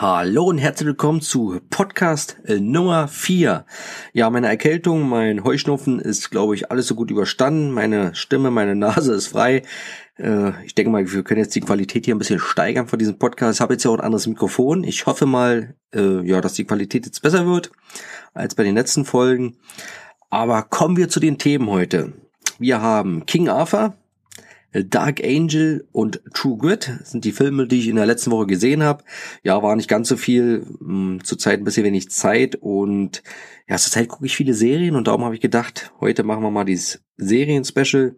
Hallo und herzlich willkommen zu Podcast äh, Nummer 4. Ja, meine Erkältung, mein Heuschnupfen ist, glaube ich, alles so gut überstanden. Meine Stimme, meine Nase ist frei. Äh, ich denke mal, wir können jetzt die Qualität hier ein bisschen steigern von diesem Podcast. Ich habe jetzt ja auch ein anderes Mikrofon. Ich hoffe mal, äh, ja, dass die Qualität jetzt besser wird als bei den letzten Folgen. Aber kommen wir zu den Themen heute. Wir haben King Arthur, Dark Angel und True Grit sind die Filme, die ich in der letzten Woche gesehen habe. Ja, war nicht ganz so viel, hm, zurzeit ein bisschen wenig Zeit und ja, zurzeit gucke ich viele Serien und darum habe ich gedacht, heute machen wir mal dieses Serien-Special,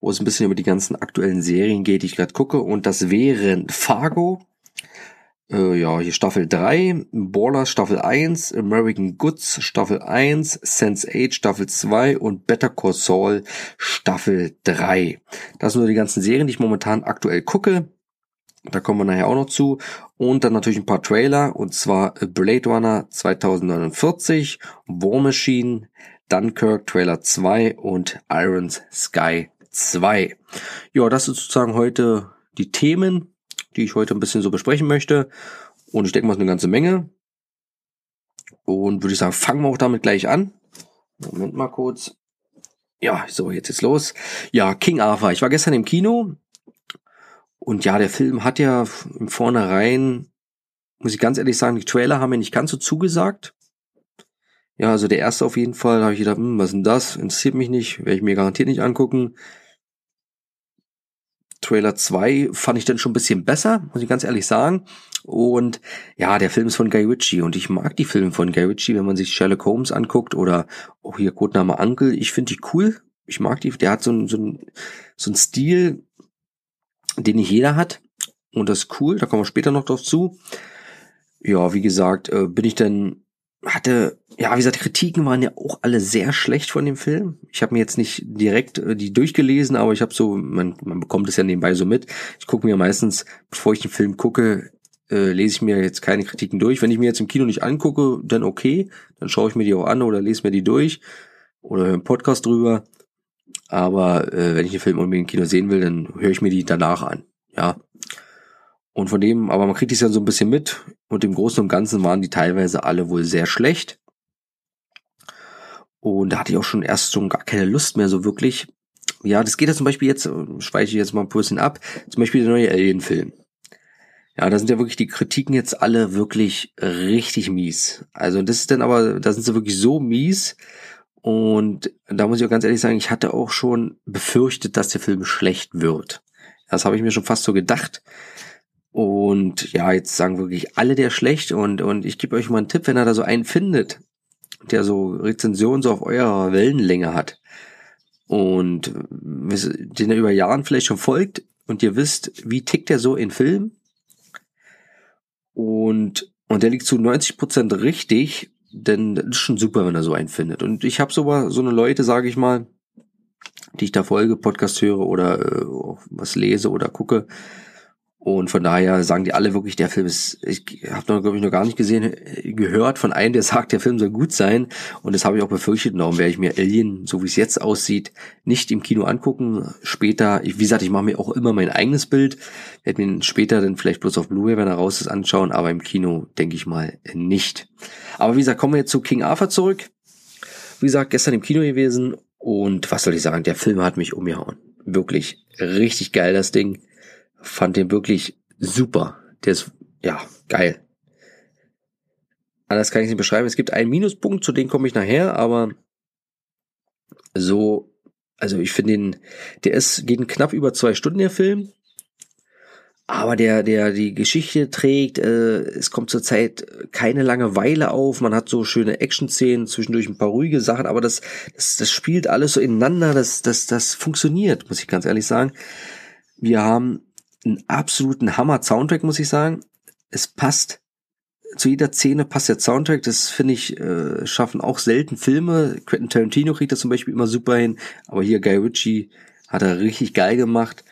wo es ein bisschen über die ganzen aktuellen Serien geht, die ich gerade gucke und das wären Fargo, äh, ja, hier Staffel 3, Ballers Staffel 1, American Goods Staffel 1, Sense8 Staffel 2 und Better Call Saul Staffel 3. Das sind nur die ganzen Serien, die ich momentan aktuell gucke. Da kommen wir nachher auch noch zu. Und dann natürlich ein paar Trailer, und zwar Blade Runner 2049, War Machine, Dunkirk Trailer 2 und Iron Sky 2. Ja, das ist sozusagen heute die Themen, die ich heute ein bisschen so besprechen möchte. Und ich denke mal, es ist eine ganze Menge. Und würde ich sagen, fangen wir auch damit gleich an. Moment mal kurz. Ja, so, jetzt ist los. Ja, King Arthur. Ich war gestern im Kino. Und ja, der Film hat ja im Vornherein, muss ich ganz ehrlich sagen, die Trailer haben mir nicht ganz so zugesagt. Ja, also der erste auf jeden Fall, da habe ich gedacht, hm, was ist denn das? Interessiert mich nicht, werde ich mir garantiert nicht angucken. Trailer 2 fand ich dann schon ein bisschen besser, muss ich ganz ehrlich sagen. Und ja, der Film ist von Guy Ritchie und ich mag die Filme von Guy Ritchie, wenn man sich Sherlock Holmes anguckt oder auch hier Codename Uncle. Ich finde die cool. Ich mag die. Der hat so ein, so ein, so ein Stil, den nicht jeder hat. Und das ist cool. Da kommen wir später noch drauf zu. Ja, wie gesagt, äh, bin ich dann hatte, ja, wie gesagt, Kritiken waren ja auch alle sehr schlecht von dem Film. Ich habe mir jetzt nicht direkt äh, die durchgelesen, aber ich habe so, man, man bekommt es ja nebenbei so mit. Ich gucke mir meistens, bevor ich den Film gucke, äh, lese ich mir jetzt keine Kritiken durch. Wenn ich mir jetzt im Kino nicht angucke, dann okay, dann schaue ich mir die auch an oder lese mir die durch oder höre einen Podcast drüber. Aber äh, wenn ich den Film unbedingt im Kino sehen will, dann höre ich mir die danach an. Ja, und von dem, aber man kriegt es ja so ein bisschen mit. Und im Großen und Ganzen waren die teilweise alle wohl sehr schlecht. Und da hatte ich auch schon erst schon gar keine Lust mehr so wirklich. Ja, das geht ja zum Beispiel jetzt, schweiche ich jetzt mal ein bisschen ab, zum Beispiel der neue Alien-Film. Ja, da sind ja wirklich die Kritiken jetzt alle wirklich richtig mies. Also das ist dann aber, da sind sie wirklich so mies. Und da muss ich auch ganz ehrlich sagen, ich hatte auch schon befürchtet, dass der Film schlecht wird. Das habe ich mir schon fast so gedacht. Und ja, jetzt sagen wirklich alle der schlecht und, und ich gebe euch mal einen Tipp, wenn er da so einen findet, der so Rezensionen so auf eurer Wellenlänge hat und den er über Jahren vielleicht schon folgt und ihr wisst, wie tickt er so in Film und, und der liegt zu 90 Prozent richtig, denn das ist schon super, wenn er so einen findet. Und ich habe so, so eine Leute, sage ich mal, die ich da folge, Podcast höre oder äh, was lese oder gucke, und von daher sagen die alle wirklich, der Film ist, ich habe noch, glaube ich, noch gar nicht gesehen, gehört von einem, der sagt, der Film soll gut sein. Und das habe ich auch befürchtet. Darum werde ich mir Alien, so wie es jetzt aussieht, nicht im Kino angucken. Später, wie gesagt, ich mache mir auch immer mein eigenes Bild. Werde mir später dann vielleicht bloß auf Blu-ray, wenn er raus ist, anschauen. Aber im Kino denke ich mal nicht. Aber wie gesagt, kommen wir jetzt zu King Arthur zurück. Wie gesagt, gestern im Kino gewesen. Und was soll ich sagen, der Film hat mich umgehauen. Wirklich richtig geil, das Ding fand den wirklich super. Der ist, ja, geil. Anders kann ich es nicht beschreiben. Es gibt einen Minuspunkt, zu dem komme ich nachher, aber so, also ich finde den, der ist, geht knapp über zwei Stunden, der Film. Aber der, der die Geschichte trägt, äh, es kommt zurzeit keine Langeweile auf. Man hat so schöne Action-Szenen, zwischendurch ein paar ruhige Sachen, aber das, das, das spielt alles so ineinander. Das, das, das funktioniert, muss ich ganz ehrlich sagen. Wir haben einen absoluten Hammer-Soundtrack, muss ich sagen. Es passt zu jeder Szene passt der Soundtrack. Das finde ich äh, schaffen auch selten Filme. Quentin Tarantino kriegt das zum Beispiel immer super hin, aber hier Guy Ritchie hat er richtig geil gemacht.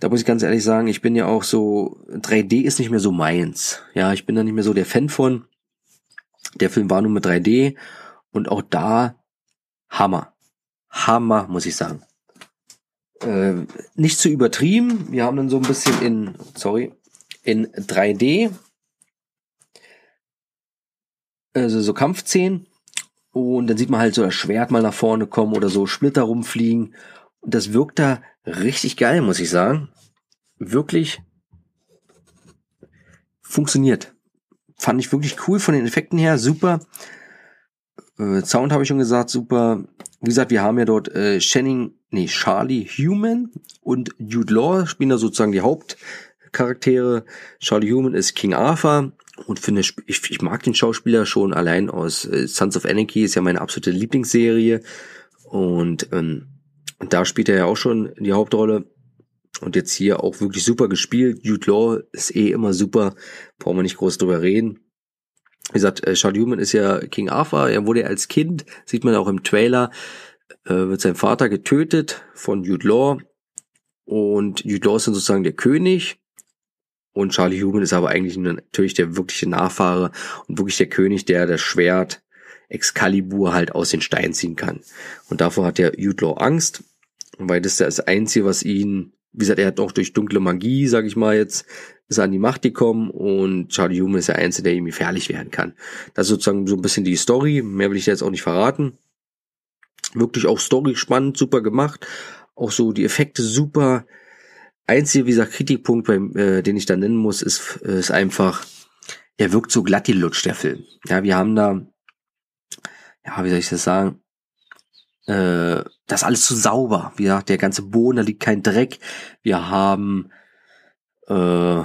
Da muss ich ganz ehrlich sagen, ich bin ja auch so 3D ist nicht mehr so meins. Ja, ich bin da nicht mehr so der Fan von. Der Film war nur mit 3D und auch da Hammer. Hammer, muss ich sagen äh, nicht zu übertrieben. Wir haben dann so ein bisschen in, sorry, in 3D. also so Kampfszenen und dann sieht man halt so das Schwert mal nach vorne kommen oder so Splitter rumfliegen und das wirkt da richtig geil, muss ich sagen. Wirklich funktioniert. Fand ich wirklich cool von den Effekten her, super. Äh, Sound habe ich schon gesagt, super. Wie gesagt, wir haben ja dort äh, Channing, nee, Charlie Human und Jude Law spielen da sozusagen die Hauptcharaktere. Charlie Human ist King Arthur und finde ich, ich mag den Schauspieler schon allein aus äh, Sons of Anarchy ist ja meine absolute Lieblingsserie und ähm, da spielt er ja auch schon die Hauptrolle und jetzt hier auch wirklich super gespielt. Jude Law ist eh immer super, brauchen wir nicht groß drüber reden. Wie gesagt, äh, Charlie Human ist ja King Arthur. Er wurde als Kind, sieht man auch im Trailer, wird sein Vater getötet von Jude Law. Und Jude Law ist dann sozusagen der König. Und Charlie Human ist aber eigentlich natürlich der wirkliche Nachfahre und wirklich der König, der das Schwert Excalibur halt aus den Steinen ziehen kann. Und davor hat der Jude Law Angst, weil das ist das Einzige, was ihn, wie gesagt, er hat auch durch dunkle Magie, sag ich mal jetzt, ist an die Macht gekommen und Charlie Human ist der Einzige, der ihm gefährlich werden kann. Das ist sozusagen so ein bisschen die Story. Mehr will ich jetzt auch nicht verraten. Wirklich auch Story spannend, super gemacht. Auch so die Effekte super. Einzige, wie gesagt, Kritikpunkt, beim, äh, den ich da nennen muss, ist, ist einfach, er wirkt so glatt die Lutsch, der Film. Ja, wir haben da, ja, wie soll ich das sagen? Äh, das ist alles zu sauber. Wie gesagt, der ganze Boden, da liegt kein Dreck. Wir haben äh,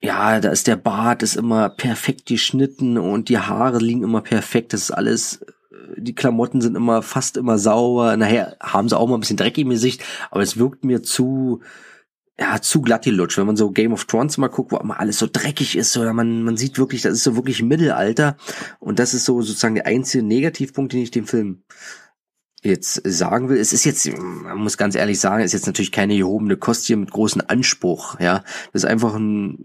ja, da ist der Bart ist immer perfekt geschnitten und die Haare liegen immer perfekt. Das ist alles, die Klamotten sind immer fast immer sauber. Nachher haben sie auch mal ein bisschen Dreck im Gesicht, aber es wirkt mir zu, ja, zu glatt die Lutsch. Wenn man so Game of Thrones mal guckt, wo immer alles so dreckig ist, oder man, man sieht wirklich, das ist so wirklich Mittelalter. Und das ist so sozusagen der einzige Negativpunkt, den ich dem Film jetzt sagen will, es ist jetzt, man muss ganz ehrlich sagen, es ist jetzt natürlich keine gehobene Kost hier mit großem Anspruch, ja. Das ist einfach ein,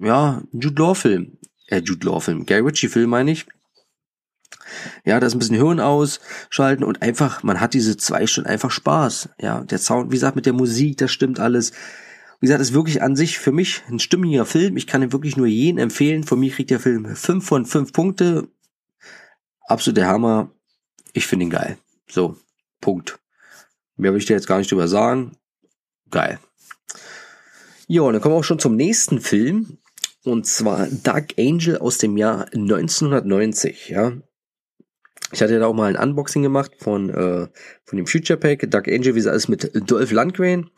ja, Jude Law Film, äh, Jude Law Film, Gary Ritchie Film meine ich. Ja, da ist ein bisschen Hirn ausschalten und einfach, man hat diese zwei Stunden einfach Spaß. Ja, der Sound, wie gesagt, mit der Musik, das stimmt alles. Wie gesagt, ist wirklich an sich für mich ein stimmiger Film. Ich kann ihn wirklich nur jeden empfehlen. Von mir kriegt der Film fünf von fünf Punkte. Absolut der Hammer. Ich finde ihn geil. So, Punkt. Mehr will ich dir jetzt gar nicht drüber sagen. Geil. Ja, und dann kommen wir auch schon zum nächsten Film. Und zwar Dark Angel aus dem Jahr 1990, ja. Ich hatte da auch mal ein Unboxing gemacht von, äh, von dem Future Pack. Dark Angel, wie es alles mit Dolph Lundgren.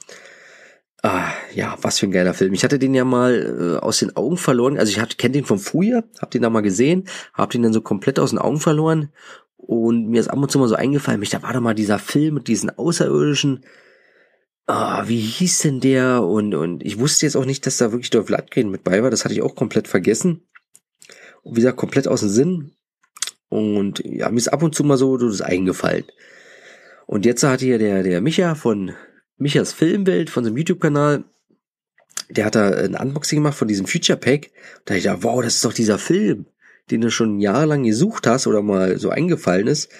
Ah, ja, was für ein geiler Film. Ich hatte den ja mal äh, aus den Augen verloren. Also ich kenne den vom früher, hab den da mal gesehen, hab den dann so komplett aus den Augen verloren und mir ist ab und zu mal so eingefallen, mich, da war doch mal dieser Film mit diesen Außerirdischen. Ah, wie hieß denn der? Und, und ich wusste jetzt auch nicht, dass da wirklich Dolph Lundgren mit bei war. Das hatte ich auch komplett vergessen. Und wie gesagt, komplett aus dem Sinn. Und ja, mir ist ab und zu mal so, das eingefallen. Und jetzt hat hier der, der Micha von Michas Filmwelt, von seinem YouTube-Kanal, der hat da ein Unboxing gemacht von diesem Future Pack. Da ich dachte, wow, das ist doch dieser Film den du schon jahrelang gesucht hast oder mal so eingefallen ist.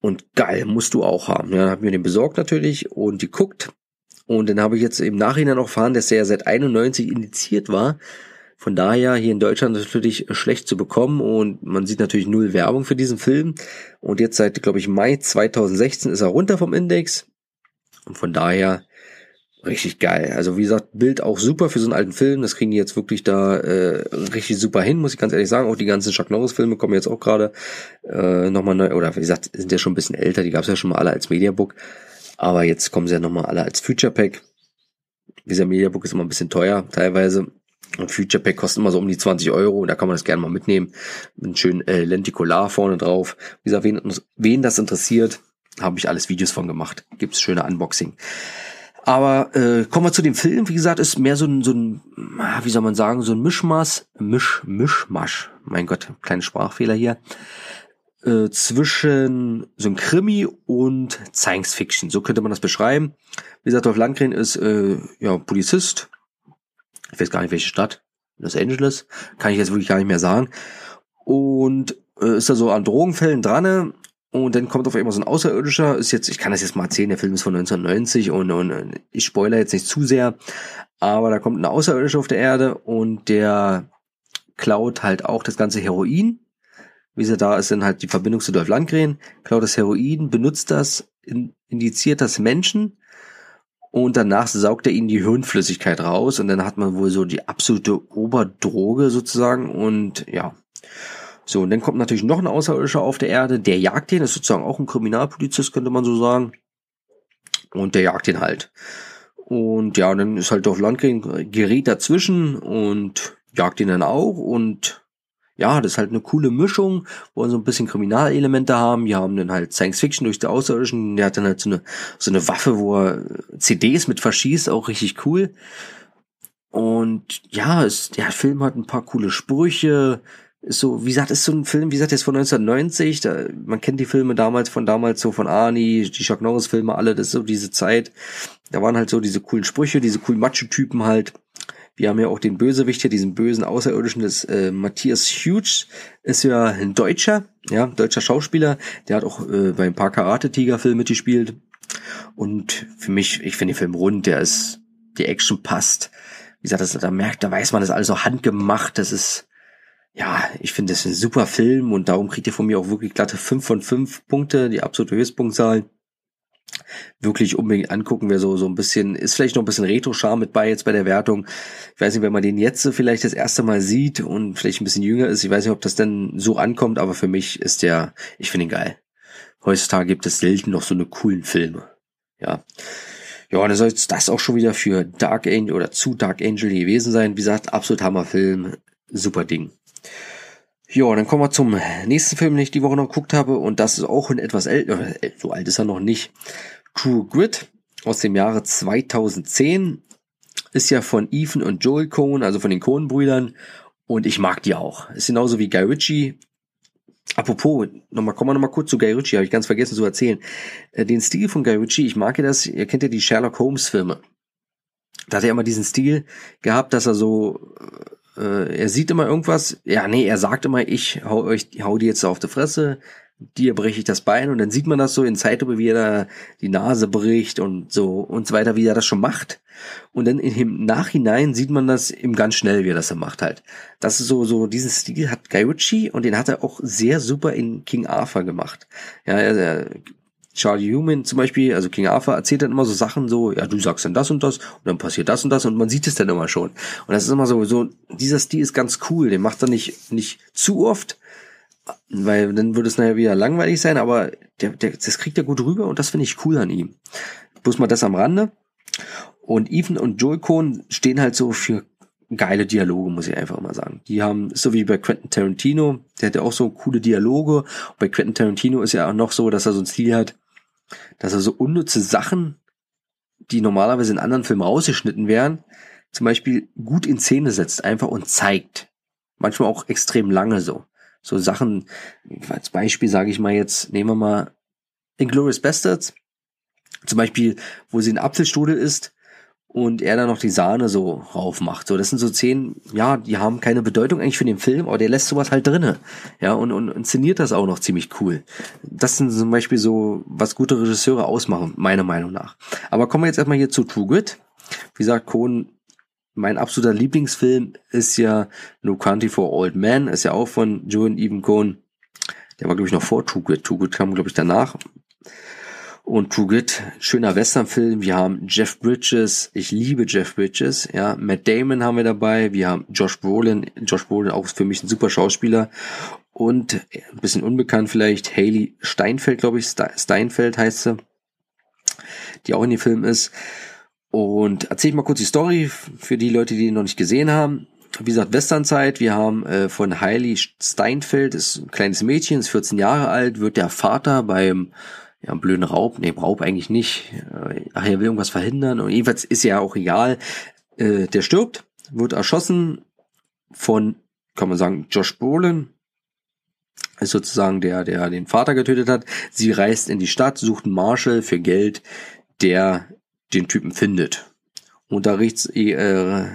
Und geil, musst du auch haben. Ja, dann hab ich mir den besorgt natürlich und geguckt. Und dann habe ich jetzt im Nachhinein auch erfahren, dass er ja seit 91 indiziert war. Von daher hier in Deutschland natürlich schlecht zu bekommen und man sieht natürlich null Werbung für diesen Film. Und jetzt seit, glaube ich, Mai 2016 ist er runter vom Index. Und von daher richtig geil. Also wie gesagt, Bild auch super für so einen alten Film. Das kriegen die jetzt wirklich da äh, richtig super hin, muss ich ganz ehrlich sagen. Auch die ganzen Chuck Norris Filme kommen jetzt auch gerade äh, nochmal neu. Oder wie gesagt, sind ja schon ein bisschen älter. Die gab es ja schon mal alle als Mediabook. Aber jetzt kommen sie ja nochmal alle als Future Pack. Dieser Mediabook ist immer ein bisschen teuer teilweise. Und Future Pack kostet immer so um die 20 Euro. Da kann man das gerne mal mitnehmen. Mit schönen äh, Lenticular vorne drauf. Wie gesagt, wen, wen das interessiert, habe ich alles Videos von gemacht. Gibt's schöne Unboxing. Aber äh, kommen wir zu dem Film. Wie gesagt, ist mehr so ein, so ein, ah, wie soll man sagen, so ein Mischmaß, Misch, Mischmasch. Mein Gott, kleine Sprachfehler hier. Äh, zwischen so ein Krimi und Science Fiction. So könnte man das beschreiben. Wie gesagt, Dolph Landgren ist äh, ja Polizist. Ich weiß gar nicht, welche Stadt. Los Angeles. Kann ich jetzt wirklich gar nicht mehr sagen. Und äh, ist da so an Drogenfällen dran und dann kommt auf einmal so ein Außerirdischer, ist jetzt, ich kann das jetzt mal erzählen, der Film ist von 1990 und, und ich spoiler jetzt nicht zu sehr, aber da kommt ein Außerirdischer auf der Erde und der klaut halt auch das ganze Heroin Wie gesagt, da ist dann halt die Verbindung zu Dolph Landgren, klaut das Heroin, benutzt das, indiziert das Menschen und danach saugt er ihnen die Hirnflüssigkeit raus und dann hat man wohl so die absolute Oberdroge sozusagen und ja. So, und dann kommt natürlich noch ein Außerirdischer auf der Erde, der jagt den, ist sozusagen auch ein Kriminalpolizist, könnte man so sagen. Und der jagt ihn halt. Und ja, und dann ist halt auf Landgren gerät dazwischen und jagt ihn dann auch und ja, das ist halt eine coole Mischung, wo wir so ein bisschen Kriminalelemente haben. Wir haben dann halt Science Fiction durch die Außerirdischen. Der hat dann halt so eine, so eine Waffe, wo er CDs mit verschießt, auch richtig cool. Und ja, es, der Film hat ein paar coole Sprüche. Ist so, wie gesagt, ist so ein Film, wie gesagt, der ist von 1990. Da, man kennt die Filme damals von damals so von Arnie, die Chuck Norris Filme, alle, das ist so diese Zeit. Da waren halt so diese coolen Sprüche, diese coolen Macho-Typen halt. Wir haben ja auch den Bösewicht hier, diesen bösen Außerirdischen, das äh, Matthias Hughes, ist ja ein Deutscher, ja, deutscher Schauspieler. Der hat auch äh, bei ein paar Karate-Tiger-Filmen mitgespielt. Und für mich, ich finde den Film rund, der ist, die Action passt. Wie gesagt, das, da merkt, da weiß man, das ist alles so handgemacht. Das ist, ja, ich finde das ein super Film und darum kriegt ihr von mir auch wirklich glatte 5 von 5 Punkte, die absolute Höchstpunktzahl wirklich unbedingt angucken. Wer so, so ein bisschen, ist vielleicht noch ein bisschen Retro-Charme mit bei jetzt bei der Wertung. Ich weiß nicht, wenn man den jetzt vielleicht das erste Mal sieht und vielleicht ein bisschen jünger ist, ich weiß nicht, ob das dann so ankommt, aber für mich ist der, ich finde ihn geil. Heutzutage gibt es selten noch so eine coolen Filme. Ja. Ja, und dann soll das auch schon wieder für Dark Angel oder zu Dark Angel gewesen sein. Wie gesagt, absolut Hammerfilm. Super Ding. Ja, dann kommen wir zum nächsten Film, den ich die Woche noch geguckt habe. Und das ist auch ein etwas älter, äh, so alt ist er noch nicht. True Grit aus dem Jahre 2010. Ist ja von Ethan und Joel Cohen, also von den Cohen-Brüdern. Und ich mag die auch. Ist genauso wie Guy Ritchie. Apropos, nochmal, kommen wir nochmal kurz zu Guy Ritchie, habe ich ganz vergessen zu erzählen. Äh, den Stil von Guy Ritchie, ich mag ja das, ihr kennt ja die Sherlock Holmes Filme. Da hat er immer diesen Stil gehabt, dass er so äh, er sieht immer irgendwas, ja, nee, er sagt immer, ich hau euch, hau die jetzt auf die Fresse, dir breche ich das Bein und dann sieht man das so in Zeitlupe, wie er da die Nase bricht und so und so weiter, wie er das schon macht. Und dann im Nachhinein sieht man das eben ganz schnell, wie er das so macht halt. Das ist so, so, diesen Stil hat Guy Ritchie und den hat er auch sehr super in King Arthur gemacht. Ja, er, Charlie Human zum Beispiel, also King Arthur, erzählt dann immer so Sachen so, ja, du sagst dann das und das und dann passiert das und das und man sieht es dann immer schon. Und das ist immer so, so, dieser Stil ist ganz cool, den macht er nicht, nicht zu oft, weil dann würde es nachher wieder langweilig sein, aber der, der, das kriegt er gut rüber und das finde ich cool an ihm. Bloß mal das am Rande. Und Ethan und Joel Cohn stehen halt so für geile Dialoge, muss ich einfach mal sagen. Die haben, so wie bei Quentin Tarantino, der hat ja auch so coole Dialoge. Und bei Quentin Tarantino ist ja auch noch so, dass er so ein Stil hat, dass er so unnütze Sachen, die normalerweise in anderen Filmen rausgeschnitten wären, zum Beispiel gut in Szene setzt, einfach und zeigt. Manchmal auch extrem lange so. So Sachen, als Beispiel sage ich mal jetzt, nehmen wir mal Inglourious Bastards. Zum Beispiel, wo sie in Apfelstrudel ist und er dann noch die Sahne so raufmacht. So, das sind so Szenen, ja, die haben keine Bedeutung eigentlich für den Film, aber der lässt sowas halt drinne. Ja, und, und inszeniert das auch noch ziemlich cool. Das sind zum Beispiel so, was gute Regisseure ausmachen, meiner Meinung nach. Aber kommen wir jetzt erstmal hier zu True Grit. Wie gesagt, Cohen, mein absoluter Lieblingsfilm ist ja No Country for Old Men, ist ja auch von Joe und Even Cohen. Der war, glaube ich, noch vor True Grit. True Grit kam, glaube ich, danach und True Grit, schöner Westernfilm. Wir haben Jeff Bridges, ich liebe Jeff Bridges, ja. Matt Damon haben wir dabei, wir haben Josh Brolin, Josh Brolin auch für mich ein super Schauspieler und ein bisschen unbekannt vielleicht Haley Steinfeld, glaube ich, Steinfeld heißt sie, die auch in dem Film ist. Und erzähl ich mal kurz die Story für die Leute, die ihn noch nicht gesehen haben. Wie gesagt, Westernzeit. Wir haben äh, von Hailey Steinfeld, ist ein kleines Mädchen, ist 14 Jahre alt, wird der Vater beim ja, blöden Raub, nee, Raub eigentlich nicht. Äh, ach, er will irgendwas verhindern und jedenfalls ist ja auch egal. Äh, der stirbt, wird erschossen von, kann man sagen, Josh Brolin, ist sozusagen der, der den Vater getötet hat. Sie reist in die Stadt, sucht einen Marshall für Geld, der den Typen findet. Und da äh,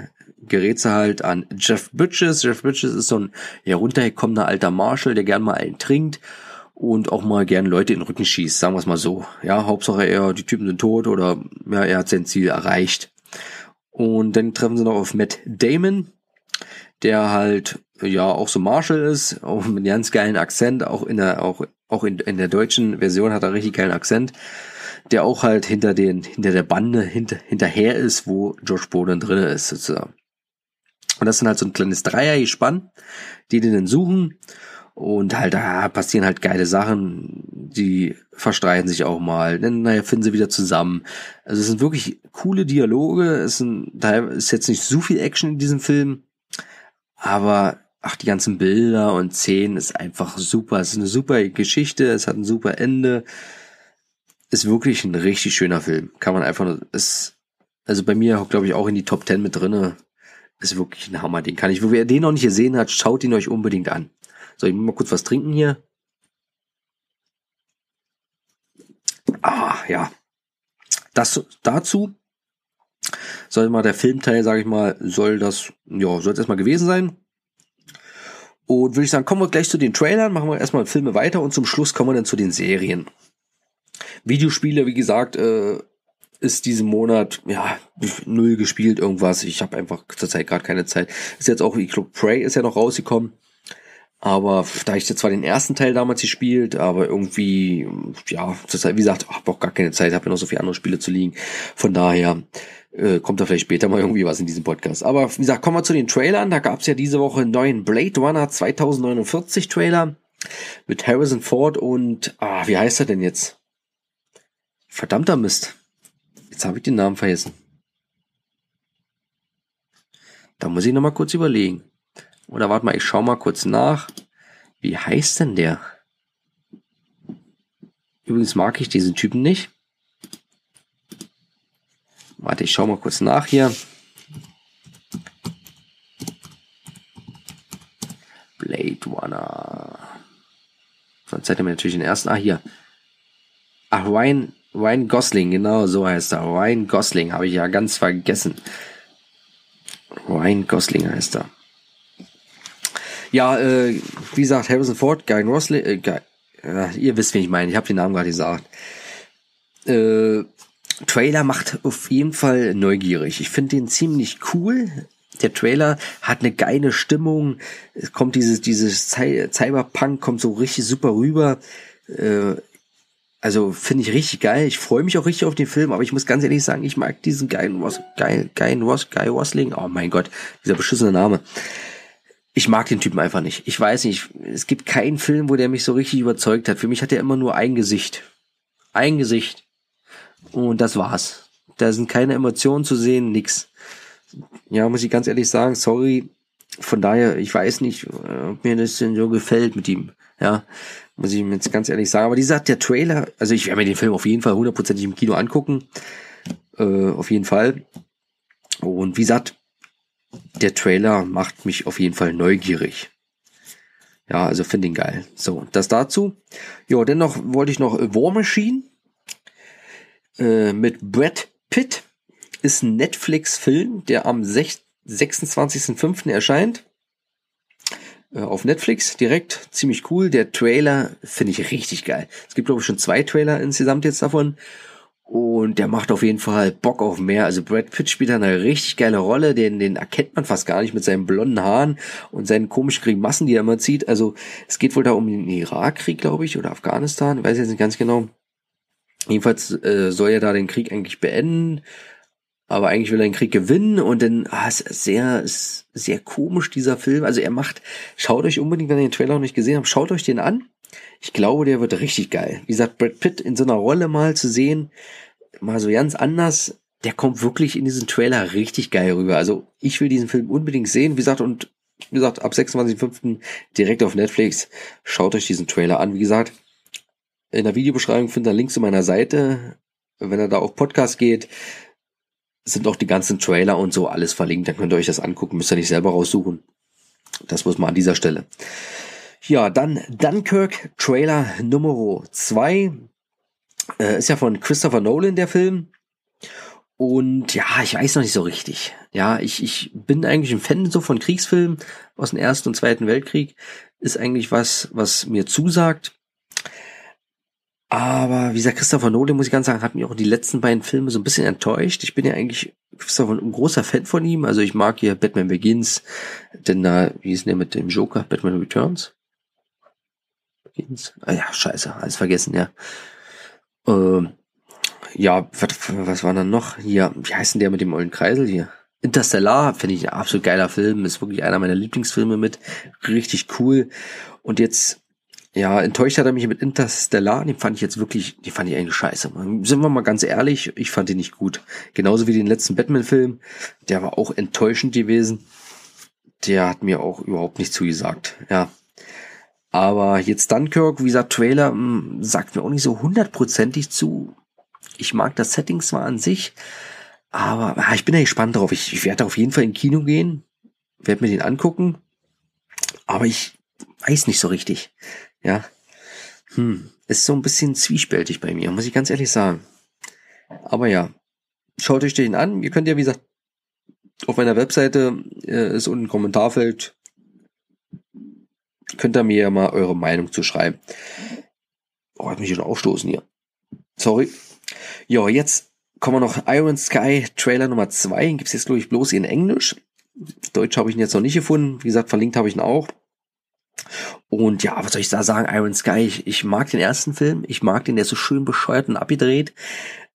gerät sie halt an Jeff Bridges. Jeff Bridges ist so ein heruntergekommener alter Marshall, der gern mal einen trinkt und auch mal gern Leute in den Rücken schießt, sagen wir es mal so. Ja, Hauptsache er, die Typen sind tot oder ja, er hat sein Ziel erreicht. Und dann treffen sie noch auf Matt Damon, der halt ja auch so Marshall ist, auch mit einem ganz geilen Akzent, auch in der, auch, auch in, in der deutschen Version hat er richtig geilen Akzent, der auch halt hinter den, hinter der Bande hinter, hinterher ist, wo Josh Brolin drin ist, sozusagen. Und das sind halt so ein kleines Dreiergespann, die den dann suchen. Und halt, da passieren halt geile Sachen. Die verstreiten sich auch mal. Dann, naja, finden sie wieder zusammen. Also es sind wirklich coole Dialoge. Es sind, da ist jetzt nicht so viel Action in diesem Film. Aber, ach, die ganzen Bilder und Szenen ist einfach super. Es ist eine super Geschichte. Es hat ein super Ende. Ist wirklich ein richtig schöner Film. Kann man einfach nur, ist, also bei mir, glaube ich, auch in die Top 10 mit drinne. Ist wirklich ein Hammer. Den kann ich, wer den noch nicht gesehen hat, schaut ihn euch unbedingt an. So, ich muss mal kurz was trinken hier. Ah, ja. Das dazu soll mal der Filmteil, sage ich mal, soll das, ja, soll es erstmal gewesen sein. Und würde ich sagen, kommen wir gleich zu den Trailern, machen wir erstmal Filme weiter und zum Schluss kommen wir dann zu den Serien. Videospiele, wie gesagt, äh, ist diesen Monat ja null gespielt irgendwas. Ich habe einfach zurzeit gerade keine Zeit. Ist jetzt auch, ich glaube, Prey ist ja noch rausgekommen. Aber da ich jetzt zwar den ersten Teil damals gespielt, aber irgendwie, ja, zurzeit, wie gesagt, habe auch gar keine Zeit, habe ja noch so viele andere Spiele zu liegen. Von daher äh, kommt da vielleicht später mal irgendwie was in diesem Podcast. Aber wie gesagt, kommen wir zu den Trailern. Da gab es ja diese Woche einen neuen Blade Runner 2049 Trailer mit Harrison Ford und, ah, wie heißt er denn jetzt? Verdammter Mist. Jetzt habe ich den Namen vergessen. Da muss ich noch mal kurz überlegen. Oder warte mal, ich schau mal kurz nach. Wie heißt denn der? Übrigens mag ich diesen Typen nicht. Warte, ich schau mal kurz nach hier. Blade Runner. Sonst hätte mir natürlich den ersten. Ah, hier. Ach, Ryan, Gosling, genau so heißt er. Ryan Gosling, habe ich ja ganz vergessen. Ryan Gosling heißt er. Ja, äh, wie gesagt, Harrison Ford, Guy Rosling, äh, Guy, äh, ihr wisst, wen ich meine, ich habe den Namen gerade gesagt. Äh, Trailer macht auf jeden Fall neugierig. Ich finde den ziemlich cool. Der Trailer hat eine geile Stimmung. Es kommt dieses, dieses Cyberpunk kommt so richtig super rüber. Äh, also finde ich richtig geil. Ich freue mich auch richtig auf den Film, aber ich muss ganz ehrlich sagen, ich mag diesen geilen Ros geil, geilen Ros Guy Rosling. Oh mein Gott, dieser beschissene Name. Ich mag den Typen einfach nicht. Ich weiß nicht, es gibt keinen Film, wo der mich so richtig überzeugt hat. Für mich hat er immer nur ein Gesicht. Ein Gesicht. Und das war's. Da sind keine Emotionen zu sehen, nix. Ja, muss ich ganz ehrlich sagen, sorry. Von daher, ich weiß nicht, ob mir das denn so gefällt mit ihm. Ja, muss ich mir jetzt ganz ehrlich sagen. Aber dieser, der Trailer, also ich werde mir den Film auf jeden Fall hundertprozentig im Kino angucken. Äh, auf jeden Fall. Und wie gesagt, der Trailer macht mich auf jeden Fall neugierig. Ja, also finde ihn geil. So, das dazu. Ja, dennoch wollte ich noch War Machine äh, mit Brad Pitt. Ist ein Netflix-Film, der am 26.05. erscheint. Äh, auf Netflix direkt. Ziemlich cool. Der Trailer finde ich richtig geil. Es gibt, glaube ich, schon zwei Trailer insgesamt jetzt davon. Und der macht auf jeden Fall Bock auf mehr. Also Brad Pitt spielt da eine richtig geile Rolle, den, den erkennt man fast gar nicht mit seinen blonden Haaren und seinen komischen Grimassen, die er immer zieht. Also es geht wohl da um den Irakkrieg, glaube ich, oder Afghanistan, weiß jetzt nicht ganz genau. Jedenfalls äh, soll er da den Krieg eigentlich beenden aber eigentlich will er den Krieg gewinnen und dann ah, ist sehr ist sehr komisch dieser Film. Also er macht, schaut euch unbedingt, wenn ihr den Trailer noch nicht gesehen habt, schaut euch den an. Ich glaube, der wird richtig geil. Wie gesagt, Brad Pitt in so einer Rolle mal zu sehen, mal so ganz anders, der kommt wirklich in diesen Trailer richtig geil rüber. Also ich will diesen Film unbedingt sehen. Wie gesagt, und wie gesagt, ab 26.05. direkt auf Netflix. Schaut euch diesen Trailer an. Wie gesagt, in der Videobeschreibung findet ihr Links zu meiner Seite. Wenn er da auf Podcast geht, sind auch die ganzen Trailer und so alles verlinkt. Dann könnt ihr euch das angucken, müsst ihr nicht selber raussuchen. Das muss man an dieser Stelle. Ja, dann Dunkirk Trailer Nummer 2. Äh, ist ja von Christopher Nolan der Film. Und ja, ich weiß noch nicht so richtig. Ja, ich, ich bin eigentlich ein Fan so von Kriegsfilmen aus dem Ersten und Zweiten Weltkrieg. Ist eigentlich was, was mir zusagt. Aber wie gesagt, Christopher Nolan, muss ich ganz sagen, hat mich auch die letzten beiden Filme so ein bisschen enttäuscht. Ich bin ja eigentlich ein großer Fan von ihm. Also ich mag hier Batman Begins, denn da, wie ist denn der mit dem Joker? Batman Returns? Begins? Ah ja, scheiße, alles vergessen, ja. Ähm, ja, was, was war dann noch? Hier, wie heißt denn der mit dem ollen Kreisel hier? Interstellar finde ich ein absolut geiler Film, ist wirklich einer meiner Lieblingsfilme mit. Richtig cool. Und jetzt ja, enttäuscht hat er mich mit Interstellar. Den fand ich jetzt wirklich, die fand ich eigentlich scheiße. Sind wir mal ganz ehrlich, ich fand den nicht gut. Genauso wie den letzten Batman-Film. Der war auch enttäuschend gewesen. Der hat mir auch überhaupt nicht zugesagt. Ja. Aber jetzt Dunkirk, wie gesagt, Trailer mh, hm, sagt mir auch nicht so hundertprozentig zu. Ich mag das Setting zwar an sich, aber ah, ich bin da gespannt drauf. Ich, ich werde auf jeden Fall in Kino gehen, werde mir den angucken. Aber ich weiß nicht so richtig. Ja. Hm. Ist so ein bisschen zwiespältig bei mir, muss ich ganz ehrlich sagen. Aber ja. Schaut euch den an. Ihr könnt ja, wie gesagt, auf meiner Webseite äh, ist unten ein Kommentarfeld. Könnt ihr mir ja mal eure Meinung zu schreiben. Oh, hat mich schon aufstoßen hier. Sorry. Ja, jetzt kommen wir noch Iron Sky Trailer Nummer 2. Gibt es jetzt, glaube ich, bloß in Englisch. Deutsch habe ich ihn jetzt noch nicht gefunden. Wie gesagt, verlinkt habe ich ihn auch. Und ja, was soll ich da sagen? Iron Sky, ich, ich mag den ersten Film. Ich mag den, der ist so schön bescheuert und abgedreht,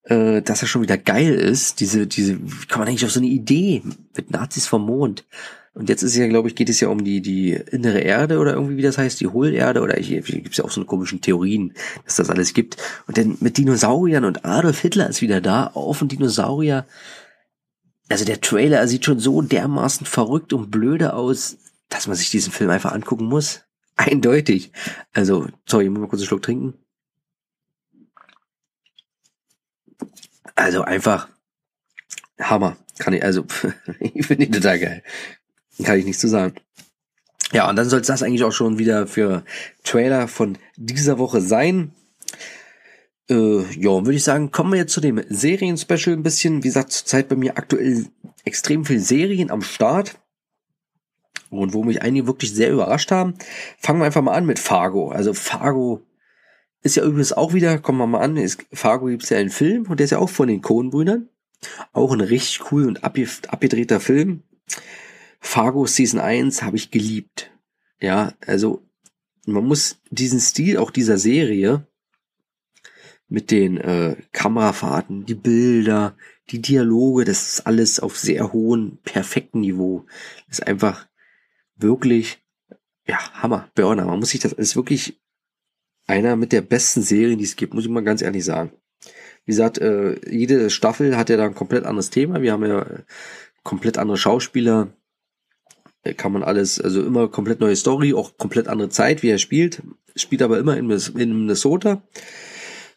äh, dass er schon wieder geil ist. Diese, diese, wie kann man eigentlich auf so eine Idee mit Nazis vom Mond? Und jetzt ist ja, glaube ich, geht es ja um die, die innere Erde oder irgendwie, wie das heißt, die Hohlerde oder hier gibt es ja auch so eine komischen Theorien, dass das alles gibt. Und dann mit Dinosauriern und Adolf Hitler ist wieder da auf und Dinosaurier. Also der Trailer sieht schon so dermaßen verrückt und blöde aus dass man sich diesen Film einfach angucken muss. Eindeutig. Also, sorry, ich muss mal kurz einen Schluck trinken. Also einfach Hammer. Kann ich, also, ich finde ihn total geil. Kann ich nichts zu sagen. Ja, und dann soll es das eigentlich auch schon wieder für Trailer von dieser Woche sein. Äh, ja, würde ich sagen, kommen wir jetzt zu dem Serien-Special ein bisschen. Wie gesagt, zurzeit bei mir aktuell extrem viel Serien am Start und wo mich einige wirklich sehr überrascht haben. Fangen wir einfach mal an mit Fargo. Also Fargo ist ja übrigens auch wieder, kommen wir mal an, ist, Fargo gibt es ja einen Film und der ist ja auch von den Coen-Brüdern. Auch ein richtig cool und abgedrehter Film. Fargo Season 1 habe ich geliebt. Ja, also man muss diesen Stil auch dieser Serie mit den äh, Kamerafahrten, die Bilder, die Dialoge, das ist alles auf sehr hohem, perfekten Niveau. Das ist einfach wirklich, ja, Hammer, Burner. Man muss sich das, ist wirklich einer mit der besten Serien, die es gibt, muss ich mal ganz ehrlich sagen. Wie gesagt, äh, jede Staffel hat ja da ein komplett anderes Thema. Wir haben ja komplett andere Schauspieler. Äh, kann man alles, also immer komplett neue Story, auch komplett andere Zeit, wie er spielt. Spielt aber immer in, in Minnesota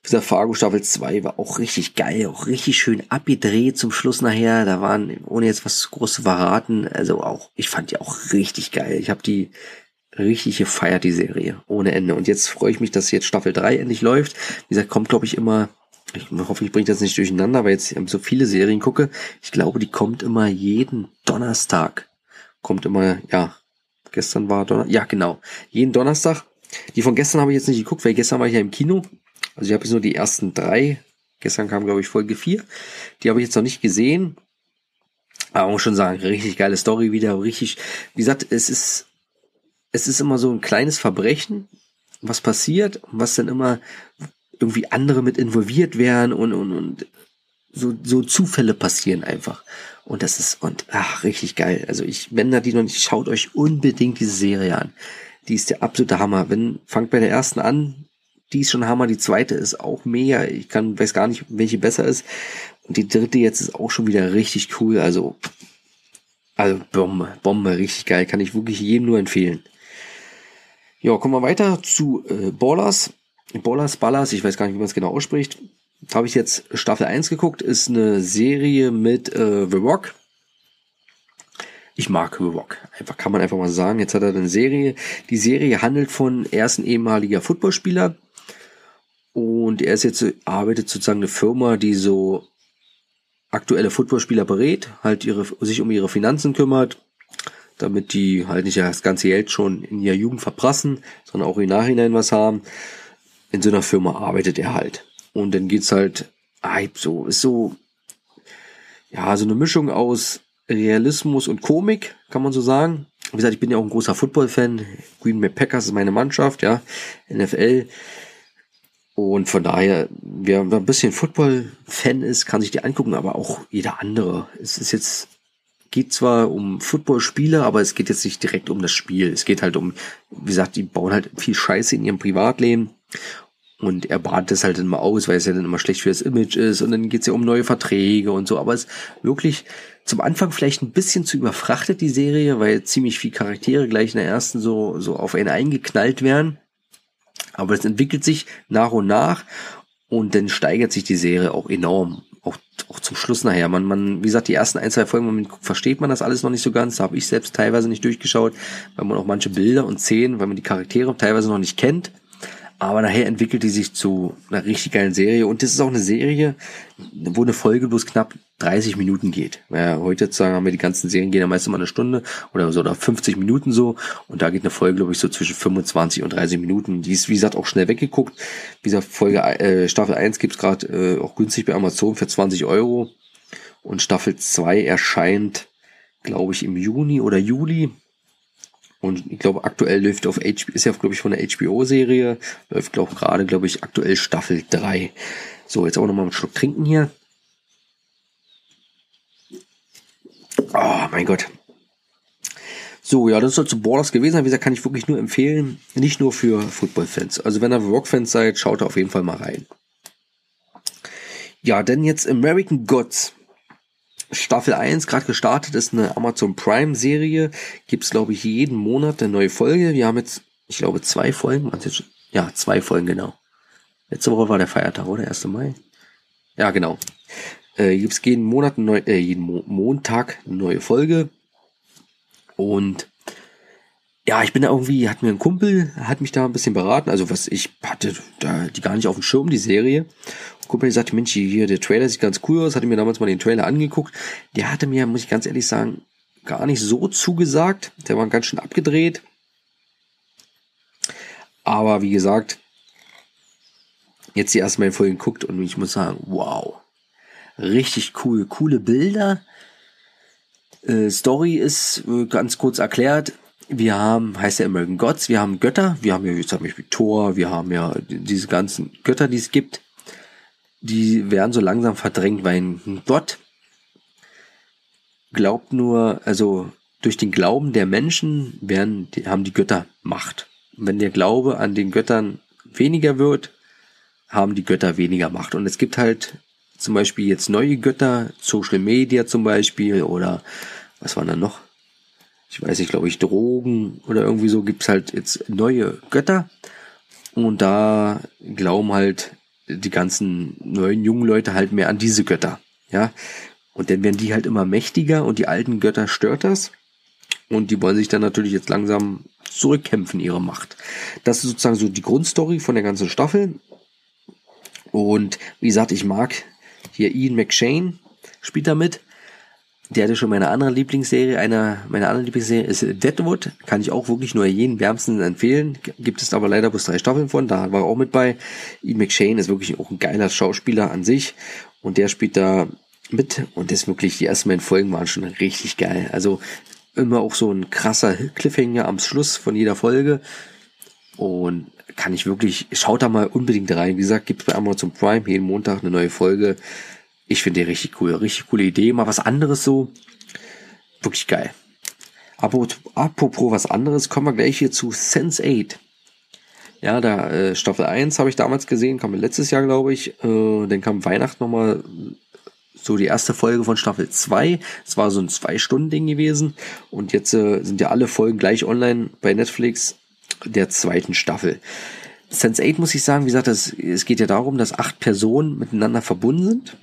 dieser Fargo Staffel 2 war auch richtig geil, auch richtig schön abgedreht zum Schluss nachher. Da waren, ohne jetzt was groß zu verraten, also auch, ich fand die auch richtig geil. Ich habe die richtig gefeiert, die Serie, ohne Ende. Und jetzt freue ich mich, dass jetzt Staffel 3 endlich läuft. Wie gesagt, kommt, glaube ich, immer, ich hoffe, ich bringe das nicht durcheinander, weil jetzt so viele Serien gucke. Ich glaube, die kommt immer jeden Donnerstag. Kommt immer, ja, gestern war Donnerstag, ja genau, jeden Donnerstag. Die von gestern habe ich jetzt nicht geguckt, weil gestern war ich ja im Kino also ich habe jetzt nur die ersten drei. Gestern kam, glaube ich, Folge vier. Die habe ich jetzt noch nicht gesehen. Aber muss schon sagen, richtig geile Story wieder, richtig. Wie gesagt, es ist, es ist immer so ein kleines Verbrechen, was passiert, was dann immer irgendwie andere mit involviert werden und, und, und so, so Zufälle passieren einfach. Und das ist, und ach, richtig geil. Also ich, wenn da die noch nicht, schaut euch unbedingt diese Serie an. Die ist der absolute Hammer. Wenn, fangt bei der ersten an, die ist schon Hammer, die zweite ist auch mega. Ich kann, weiß gar nicht, welche besser ist. Und die dritte jetzt ist auch schon wieder richtig cool. Also, also Bombe, Bombe, richtig geil. Kann ich wirklich jedem nur empfehlen. Ja, kommen wir weiter zu äh, Ballers. Ballers, Ballers, ich weiß gar nicht, wie man es genau ausspricht. Habe ich jetzt Staffel 1 geguckt, ist eine Serie mit äh, The Rock. Ich mag The Rock. Einfach kann man einfach mal sagen. Jetzt hat er eine Serie. Die Serie handelt von, er ist ein ehemaliger Footballspieler, und er ist jetzt, arbeitet sozusagen eine Firma, die so aktuelle Footballspieler berät, halt ihre, sich um ihre Finanzen kümmert, damit die halt nicht das ganze Geld schon in ihrer Jugend verprassen, sondern auch im Nachhinein was haben. in so einer Firma arbeitet er halt. Und dann geht's halt, so, ist so, ja, so eine Mischung aus Realismus und Komik, kann man so sagen. Wie gesagt, ich bin ja auch ein großer Football-Fan. Green Bay Packers ist meine Mannschaft, ja. NFL. Und von daher, wer ein bisschen Football-Fan ist, kann sich die angucken, aber auch jeder andere. Es ist jetzt, geht zwar um Footballspieler, aber es geht jetzt nicht direkt um das Spiel. Es geht halt um, wie gesagt, die bauen halt viel Scheiße in ihrem Privatleben. Und er badet es halt immer aus, weil es ja dann immer schlecht für das Image ist. Und dann geht's ja um neue Verträge und so. Aber es wirklich zum Anfang vielleicht ein bisschen zu überfrachtet, die Serie, weil ziemlich viele Charaktere gleich in der ersten so, so auf einen eingeknallt werden. Aber es entwickelt sich nach und nach und dann steigert sich die Serie auch enorm. Auch, auch zum Schluss nachher. Man, man, wie gesagt, die ersten ein, zwei Folgen, versteht man das alles noch nicht so ganz. Da habe ich selbst teilweise nicht durchgeschaut, weil man auch manche Bilder und Szenen, weil man die Charaktere teilweise noch nicht kennt. Aber nachher entwickelt die sich zu einer richtig geilen Serie. Und das ist auch eine Serie, wo eine Folge bloß knapp 30 Minuten geht. Ja, heute sagen haben wir die ganzen Serien gehen ja meistens mal eine Stunde oder so oder 50 Minuten so. Und da geht eine Folge, glaube ich, so zwischen 25 und 30 Minuten. Die ist, wie gesagt, auch schnell weggeguckt. Wie gesagt, Folge, äh, Staffel 1 gibt's gerade äh, auch günstig bei Amazon für 20 Euro. Und Staffel 2 erscheint, glaube ich, im Juni oder Juli. Und ich glaube, aktuell läuft auf HBO, ist ja, glaube ich, von der HBO-Serie, läuft, glaube gerade, glaube ich, aktuell Staffel 3. So, jetzt auch nochmal einen Schluck trinken hier. Oh, mein Gott. So, ja, das soll zu Borders gewesen sein. Wie gesagt, kann ich wirklich nur empfehlen. Nicht nur für Football-Fans. Also, wenn ihr Rock-Fans seid, schaut auf jeden Fall mal rein. Ja, denn jetzt American Gods. Staffel 1 gerade gestartet, ist eine Amazon Prime Serie. Gibt's glaube ich jeden Monat eine neue Folge. Wir haben jetzt, ich glaube, zwei Folgen. Ja, zwei Folgen genau. Letzte Woche war der Feiertag, oder? 1. Mai. Ja, genau. Äh, gibt's jeden Monat, neu, äh, jeden Mo Montag eine neue Folge. Und ja, ich bin da irgendwie, hat mir ein Kumpel, hat mich da ein bisschen beraten, also was ich hatte da die gar nicht auf dem Schirm, die Serie. Kumpel sagte, Mensch, hier, der Trailer sieht ganz cool aus, hatte mir damals mal den Trailer angeguckt. Der hatte mir, muss ich ganz ehrlich sagen, gar nicht so zugesagt. Der war ganz schön abgedreht. Aber wie gesagt, jetzt die ersten Mal Folgen guckt und ich muss sagen, wow. Richtig cool, coole Bilder. Äh, Story ist äh, ganz kurz erklärt wir haben, heißt ja American Gods, wir haben Götter, wir haben ja jetzt zum Beispiel Thor, wir haben ja diese ganzen Götter, die es gibt, die werden so langsam verdrängt, weil Gott glaubt nur, also durch den Glauben der Menschen werden, die, haben die Götter Macht. Und wenn der Glaube an den Göttern weniger wird, haben die Götter weniger Macht. Und es gibt halt zum Beispiel jetzt neue Götter, Social Media zum Beispiel, oder was waren da noch? ich weiß nicht, glaube ich, Drogen oder irgendwie so, gibt's halt jetzt neue Götter. Und da glauben halt die ganzen neuen jungen Leute halt mehr an diese Götter. Ja. Und dann werden die halt immer mächtiger und die alten Götter stört das. Und die wollen sich dann natürlich jetzt langsam zurückkämpfen, ihre Macht. Das ist sozusagen so die Grundstory von der ganzen Staffel. Und wie gesagt, ich mag hier Ian McShane spielt damit. Der hatte schon meine andere Lieblingsserie. Eine meiner anderen Lieblingsserie ist Deadwood. Kann ich auch wirklich nur jeden wärmsten empfehlen. Gibt es aber leider bloß drei Staffeln von. Da war er auch mit bei. Ian McShane ist wirklich auch ein geiler Schauspieler an sich. Und der spielt da mit. Und das wirklich, die ersten beiden Folgen waren schon richtig geil. Also immer auch so ein krasser Cliffhanger am Schluss von jeder Folge. Und kann ich wirklich, schaut da mal unbedingt rein. Wie gesagt, gibt es bei Amazon Prime jeden Montag eine neue Folge. Ich finde die richtig cool. Richtig coole Idee. Mal was anderes so. Wirklich geil. Apropos was anderes, kommen wir gleich hier zu Sense 8. Ja, da äh, Staffel 1 habe ich damals gesehen, kam letztes Jahr, glaube ich. Äh, dann kam Weihnachten nochmal so die erste Folge von Staffel 2. Es war so ein Zwei-Stunden-Ding gewesen. Und jetzt äh, sind ja alle Folgen gleich online bei Netflix der zweiten Staffel. Sense 8 muss ich sagen, wie gesagt, das, es geht ja darum, dass acht Personen miteinander verbunden sind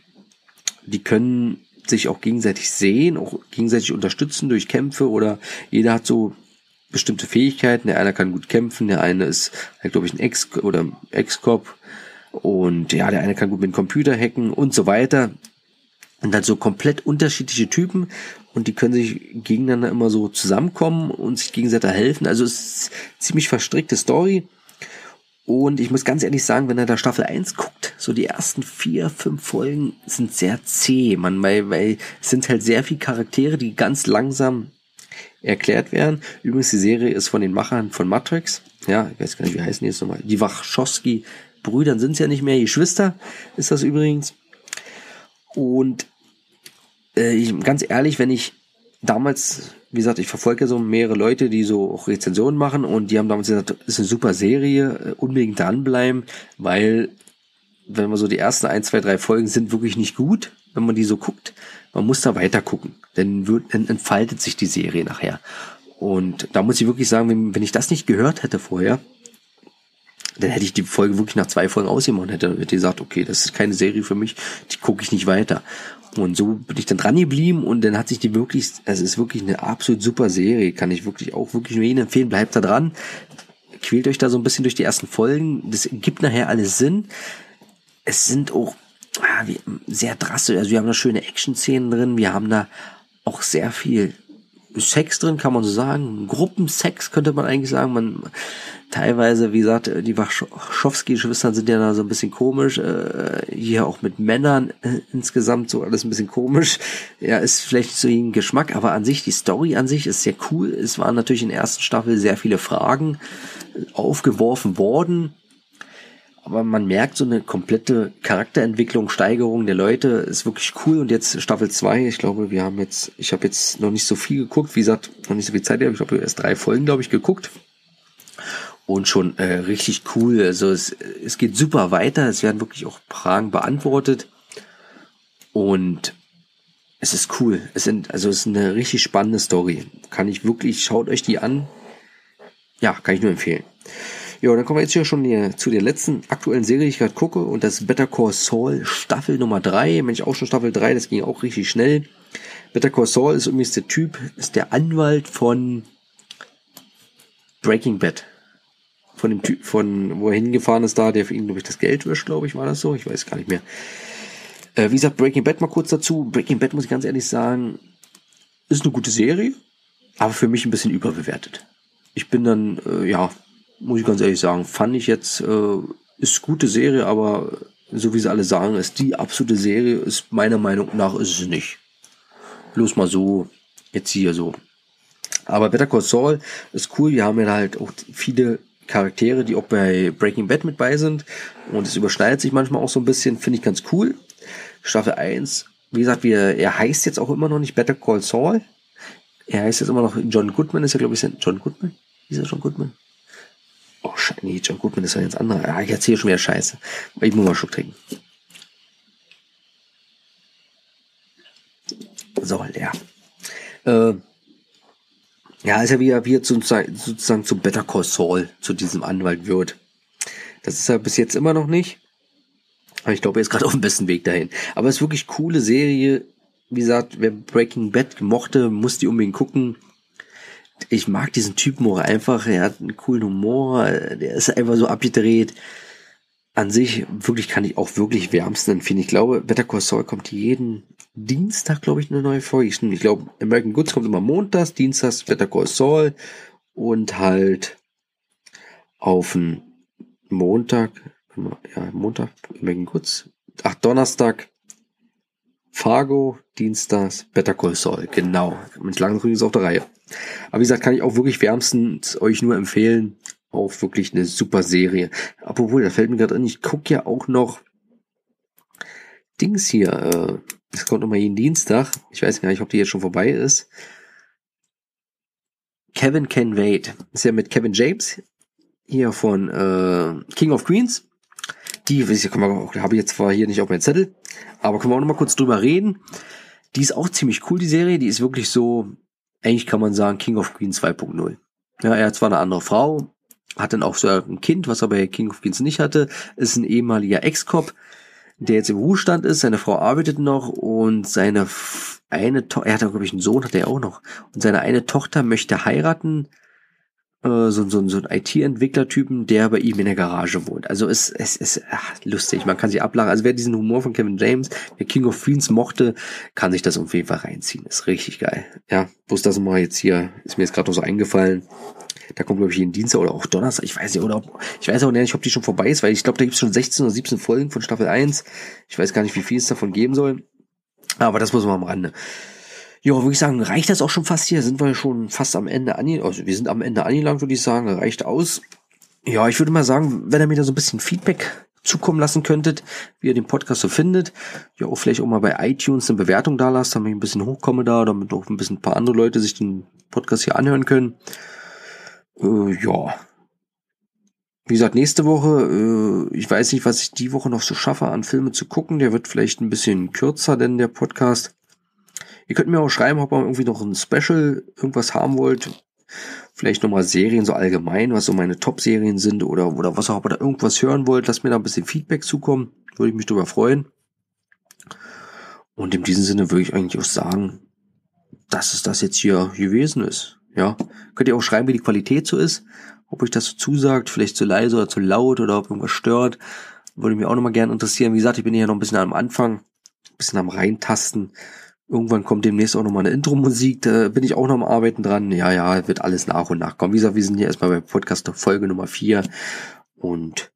die können sich auch gegenseitig sehen, auch gegenseitig unterstützen durch Kämpfe oder jeder hat so bestimmte Fähigkeiten. Der eine kann gut kämpfen, der eine ist, halt, glaube ich, ein Ex- oder Ex-Cop und ja, der eine kann gut mit dem Computer hacken und so weiter. Und dann so komplett unterschiedliche Typen und die können sich gegeneinander immer so zusammenkommen und sich gegenseitig helfen. Also es ist ziemlich verstrickte Story. Und ich muss ganz ehrlich sagen, wenn er da Staffel 1 guckt, so die ersten vier, fünf Folgen sind sehr zäh, man, weil, weil es sind halt sehr viele Charaktere, die ganz langsam erklärt werden. Übrigens, die Serie ist von den Machern von Matrix. Ja, ich weiß gar nicht, wie heißen die jetzt nochmal? Die Wachowski-Brüdern sind es ja nicht mehr, Geschwister ist das übrigens. Und äh, ich, ganz ehrlich, wenn ich damals wie gesagt, ich verfolge so mehrere Leute, die so auch Rezensionen machen und die haben damals gesagt, ist eine super Serie, äh, unbedingt dranbleiben, weil wenn man so die ersten ein, zwei, drei Folgen sind wirklich nicht gut, wenn man die so guckt. Man muss da weiter gucken, denn wird, entfaltet sich die Serie nachher. Und da muss ich wirklich sagen, wenn, wenn ich das nicht gehört hätte vorher, dann hätte ich die Folge wirklich nach zwei Folgen ausgemacht und hätte, hätte gesagt, okay, das ist keine Serie für mich, die gucke ich nicht weiter. Und so bin ich dann dran geblieben und dann hat sich die wirklich, also es ist wirklich eine absolut super Serie, kann ich wirklich auch wirklich nur Ihnen empfehlen, bleibt da dran, quält euch da so ein bisschen durch die ersten Folgen, das gibt nachher alles Sinn. Es sind auch ah, sehr drastisch, also wir haben da schöne Action-Szenen drin, wir haben da auch sehr viel Sex drin, kann man so sagen. Gruppensex könnte man eigentlich sagen. Man teilweise, wie gesagt, die Wachowski-Schwestern sind ja da so ein bisschen komisch. Äh, hier auch mit Männern äh, insgesamt so alles ein bisschen komisch. Ja, ist vielleicht so ein Geschmack, aber an sich, die Story an sich ist sehr cool. Es waren natürlich in der ersten Staffel sehr viele Fragen aufgeworfen worden aber man merkt so eine komplette Charakterentwicklung, Steigerung der Leute ist wirklich cool. Und jetzt Staffel 2, ich glaube, wir haben jetzt, ich habe jetzt noch nicht so viel geguckt, wie gesagt, noch nicht so viel Zeit, ich glaube, erst drei Folgen, glaube ich, geguckt. Und schon äh, richtig cool. Also es, es geht super weiter, es werden wirklich auch Fragen beantwortet. Und es ist cool. Es sind, also es ist eine richtig spannende Story. Kann ich wirklich, schaut euch die an. Ja, kann ich nur empfehlen. Ja, dann kommen wir jetzt hier schon hier zu der letzten aktuellen Serie, die ich gerade gucke. Und das Better Call Saul Staffel Nummer 3. Mensch, auch schon Staffel 3, das ging auch richtig schnell. Better Call Saul ist übrigens der Typ, ist der Anwalt von Breaking Bad. Von dem Typ, von wo er hingefahren ist da, der für ihn, glaube ich, das Geld wischt, glaube ich, war das so. Ich weiß gar nicht mehr. Äh, wie gesagt, Breaking Bad mal kurz dazu. Breaking Bad, muss ich ganz ehrlich sagen, ist eine gute Serie, aber für mich ein bisschen überbewertet. Ich bin dann, äh, ja, muss ich ganz ehrlich sagen, fand ich jetzt, äh, ist gute Serie, aber so wie sie alle sagen, ist die absolute Serie, ist meiner Meinung nach ist es nicht. Bloß mal so, jetzt hier so. Aber Better Call Saul ist cool, wir haben ja halt auch viele Charaktere, die auch bei Breaking Bad mit bei sind. Und es überschneidet sich manchmal auch so ein bisschen, finde ich ganz cool. Staffel 1, wie gesagt, wir, er heißt jetzt auch immer noch nicht Better Call Saul. Er heißt jetzt immer noch John Goodman, ist ja glaube ich John Goodman? Ist er John Goodman? Oh, nee, John Goodman ist ja jetzt anderer. Ja, ich erzähle schon wieder Scheiße. Ich muss mal einen Schluck trinken. So, leer. Äh, ja, ist ja wie er sozusagen, sozusagen zu Better Call Saul, zu diesem Anwalt wird. Das ist er bis jetzt immer noch nicht. Aber ich glaube, er ist gerade auf dem besten Weg dahin. Aber es ist wirklich coole Serie. Wie gesagt, wer Breaking Bad mochte, muss die unbedingt gucken ich mag diesen Typen auch einfach. Er hat einen coolen Humor. Der ist einfach so abgedreht. An sich, wirklich kann ich auch wirklich wärmsten empfehlen. Ich glaube, Better Call Saul kommt jeden Dienstag, glaube ich, eine neue Folge. Ich glaube, American Goods kommt immer montags, dienstags Better Call Saul und halt auf den Montag, ja, Montag, American Goods, ach, Donnerstag, Fargo, Dienstags, Better Call Saul, genau. Mit langen ist auf der Reihe. Aber wie gesagt, kann ich auch wirklich wärmstens euch nur empfehlen. Auch wirklich eine super Serie. Obwohl, da fällt mir gerade an, ich gucke ja auch noch Dings hier. Äh, das kommt nochmal jeden Dienstag. Ich weiß gar nicht, ob die jetzt schon vorbei ist. Kevin Can Wait. Ist ja mit Kevin James. Hier von äh, King of Queens. Die, weiß ich, habe ich jetzt zwar hier nicht auf meinem Zettel, aber können wir auch noch mal kurz drüber reden. Die ist auch ziemlich cool, die Serie. Die ist wirklich so, eigentlich kann man sagen, King of Queens 2.0. Ja, er hat zwar eine andere Frau, hat dann auch so ein Kind, was er bei King of Queens nicht hatte, ist ein ehemaliger Ex-Cop, der jetzt im Ruhestand ist, seine Frau arbeitet noch und seine eine Tochter, er hat glaube ich einen Sohn, hat er auch noch, und seine eine Tochter möchte heiraten, äh, so, so, so ein IT-Entwickler-Typen, der bei ihm in der Garage wohnt. Also es, es ist ach, lustig, man kann sich ablachen. Also wer diesen Humor von Kevin James, der King of Queens mochte, kann sich das auf jeden Fall reinziehen. Ist richtig geil. Ja, bloß das mal jetzt hier, ist mir jetzt gerade noch so eingefallen. Da kommt, glaube ich, jeden Dienstag oder auch Donnerstag. Ich weiß nicht, oder ob, ich weiß auch nicht, ob die schon vorbei ist, weil ich glaube, da gibt es schon 16 oder 17 Folgen von Staffel 1. Ich weiß gar nicht, wie viel es davon geben soll. Aber das muss man am Rande. Ja, würde ich sagen, reicht das auch schon fast hier? Sind wir schon fast am Ende angelangt? Also wir sind am Ende angelangt, würde ich sagen. Reicht aus. Ja, ich würde mal sagen, wenn ihr mir da so ein bisschen Feedback zukommen lassen könntet, wie ihr den Podcast so findet. Ja, auch vielleicht auch mal bei iTunes eine Bewertung da lasst, damit ich ein bisschen hochkomme da, damit auch ein bisschen ein paar andere Leute sich den Podcast hier anhören können. Äh, ja. Wie gesagt, nächste Woche, äh, ich weiß nicht, was ich die Woche noch so schaffe, an Filme zu gucken. Der wird vielleicht ein bisschen kürzer, denn der Podcast. Ihr könnt mir auch schreiben, ob ihr irgendwie noch ein Special irgendwas haben wollt. Vielleicht nochmal Serien so allgemein, was so meine Top-Serien sind oder, oder was auch, ihr da irgendwas hören wollt. Lasst mir da ein bisschen Feedback zukommen. Würde ich mich darüber freuen. Und in diesem Sinne würde ich eigentlich auch sagen, dass es das jetzt hier gewesen ist. Ja, könnt ihr auch schreiben, wie die Qualität so ist. Ob euch das so zusagt, vielleicht zu leise oder zu laut oder ob irgendwas stört. Würde mich auch nochmal gerne interessieren. Wie gesagt, ich bin hier noch ein bisschen am Anfang, ein bisschen am Reintasten. Irgendwann kommt demnächst auch nochmal eine Intro-Musik, da bin ich auch noch am Arbeiten dran. Ja, ja, wird alles nach und nach kommen. Wie gesagt, wir sind hier erstmal bei Podcast Folge Nummer 4. Und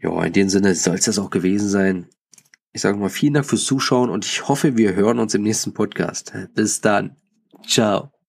ja, in dem Sinne soll es das auch gewesen sein. Ich sage mal vielen Dank fürs Zuschauen und ich hoffe, wir hören uns im nächsten Podcast. Bis dann. Ciao.